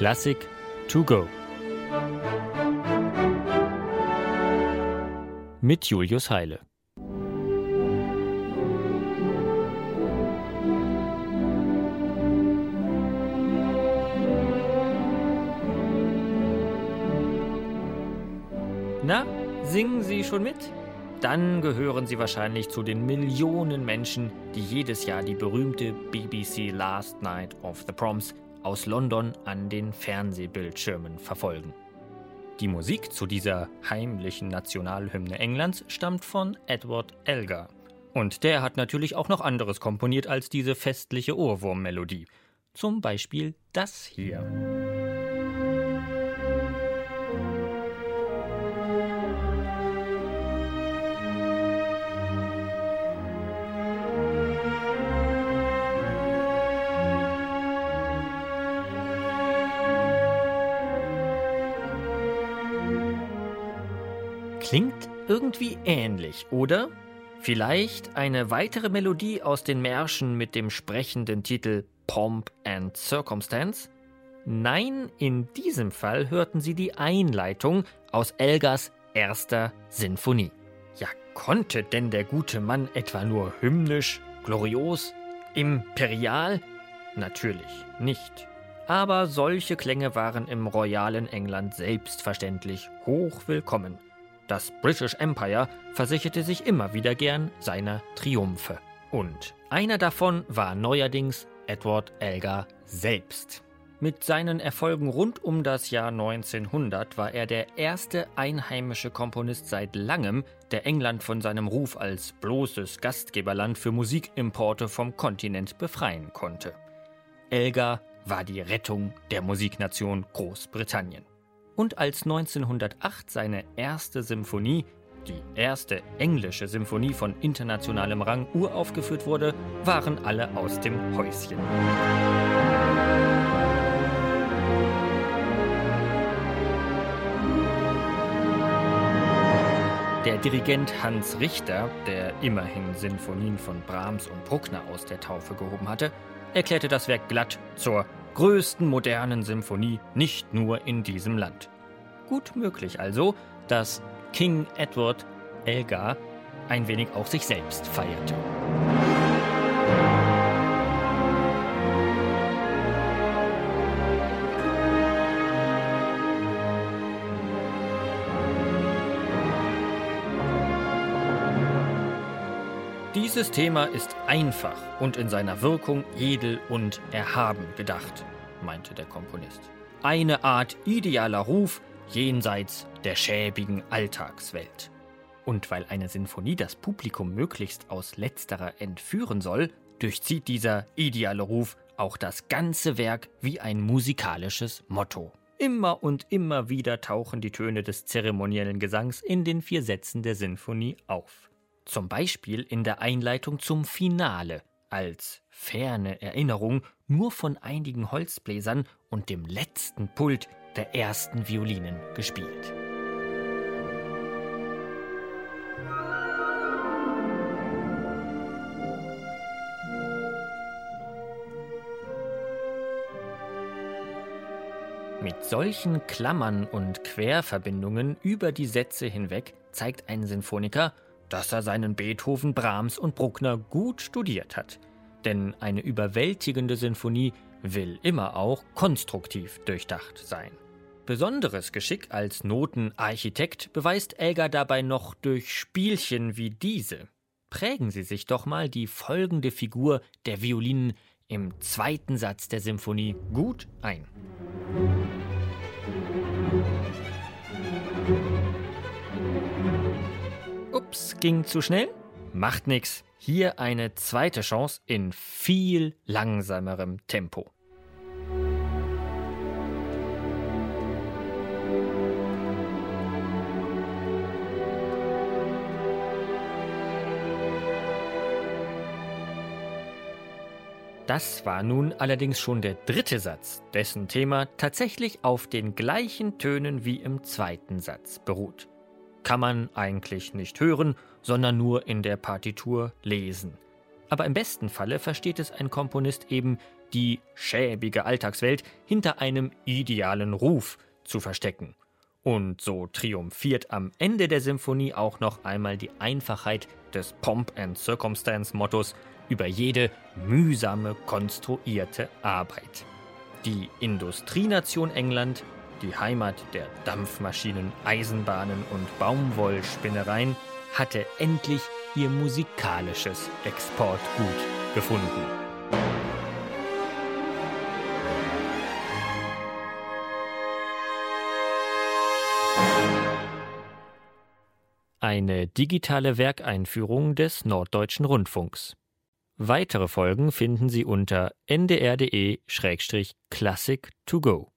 Klassik to go. Mit Julius Heile. Na, singen Sie schon mit? Dann gehören Sie wahrscheinlich zu den Millionen Menschen, die jedes Jahr die berühmte BBC Last Night of the Proms aus London an den Fernsehbildschirmen verfolgen. Die Musik zu dieser heimlichen Nationalhymne Englands stammt von Edward Elgar. Und der hat natürlich auch noch anderes komponiert als diese festliche Ohrwurmmelodie. Zum Beispiel das hier. Klingt irgendwie ähnlich, oder? Vielleicht eine weitere Melodie aus den Märschen mit dem sprechenden Titel Pomp and Circumstance? Nein, in diesem Fall hörten Sie die Einleitung aus Elgars erster Sinfonie. Ja, konnte denn der gute Mann etwa nur hymnisch, glorios, imperial? Natürlich nicht. Aber solche Klänge waren im royalen England selbstverständlich hoch willkommen. Das British Empire versicherte sich immer wieder gern seiner Triumphe. Und einer davon war neuerdings Edward Elgar selbst. Mit seinen Erfolgen rund um das Jahr 1900 war er der erste einheimische Komponist seit langem, der England von seinem Ruf als bloßes Gastgeberland für Musikimporte vom Kontinent befreien konnte. Elgar war die Rettung der Musiknation Großbritannien und als 1908 seine erste Symphonie, die erste englische Symphonie von internationalem Rang, uraufgeführt wurde, waren alle aus dem Häuschen. Der Dirigent Hans Richter, der immerhin Sinfonien von Brahms und Bruckner aus der Taufe gehoben hatte, erklärte das Werk glatt zur größten modernen Symphonie nicht nur in diesem Land. Gut möglich also, dass King Edward Elgar ein wenig auch sich selbst feierte. Dieses Thema ist einfach und in seiner Wirkung edel und erhaben gedacht, meinte der Komponist. Eine Art idealer Ruf jenseits der schäbigen Alltagswelt. Und weil eine Sinfonie das Publikum möglichst aus letzterer entführen soll, durchzieht dieser ideale Ruf auch das ganze Werk wie ein musikalisches Motto. Immer und immer wieder tauchen die Töne des zeremoniellen Gesangs in den vier Sätzen der Sinfonie auf. Zum Beispiel in der Einleitung zum Finale, als ferne Erinnerung nur von einigen Holzbläsern und dem letzten Pult der ersten Violinen gespielt. Mit solchen Klammern und Querverbindungen über die Sätze hinweg zeigt ein Sinfoniker, dass er seinen Beethoven, Brahms und Bruckner gut studiert hat. Denn eine überwältigende Sinfonie will immer auch konstruktiv durchdacht sein. Besonderes Geschick als Notenarchitekt beweist Elgar dabei noch durch Spielchen wie diese. Prägen Sie sich doch mal die folgende Figur der Violinen im zweiten Satz der Symphonie gut ein. Ging zu schnell? Macht nix. Hier eine zweite Chance in viel langsamerem Tempo. Das war nun allerdings schon der dritte Satz, dessen Thema tatsächlich auf den gleichen Tönen wie im zweiten Satz beruht. Kann man eigentlich nicht hören, sondern nur in der Partitur lesen. Aber im besten Falle versteht es ein Komponist eben, die schäbige Alltagswelt hinter einem idealen Ruf zu verstecken. Und so triumphiert am Ende der Symphonie auch noch einmal die Einfachheit des Pomp and Circumstance Mottos über jede mühsame konstruierte Arbeit. Die Industrienation England, die Heimat der Dampfmaschinen, Eisenbahnen und Baumwollspinnereien, hatte endlich ihr musikalisches Exportgut gefunden. Eine digitale Werkeinführung des Norddeutschen Rundfunks. Weitere Folgen finden Sie unter ndr.de-classic to go.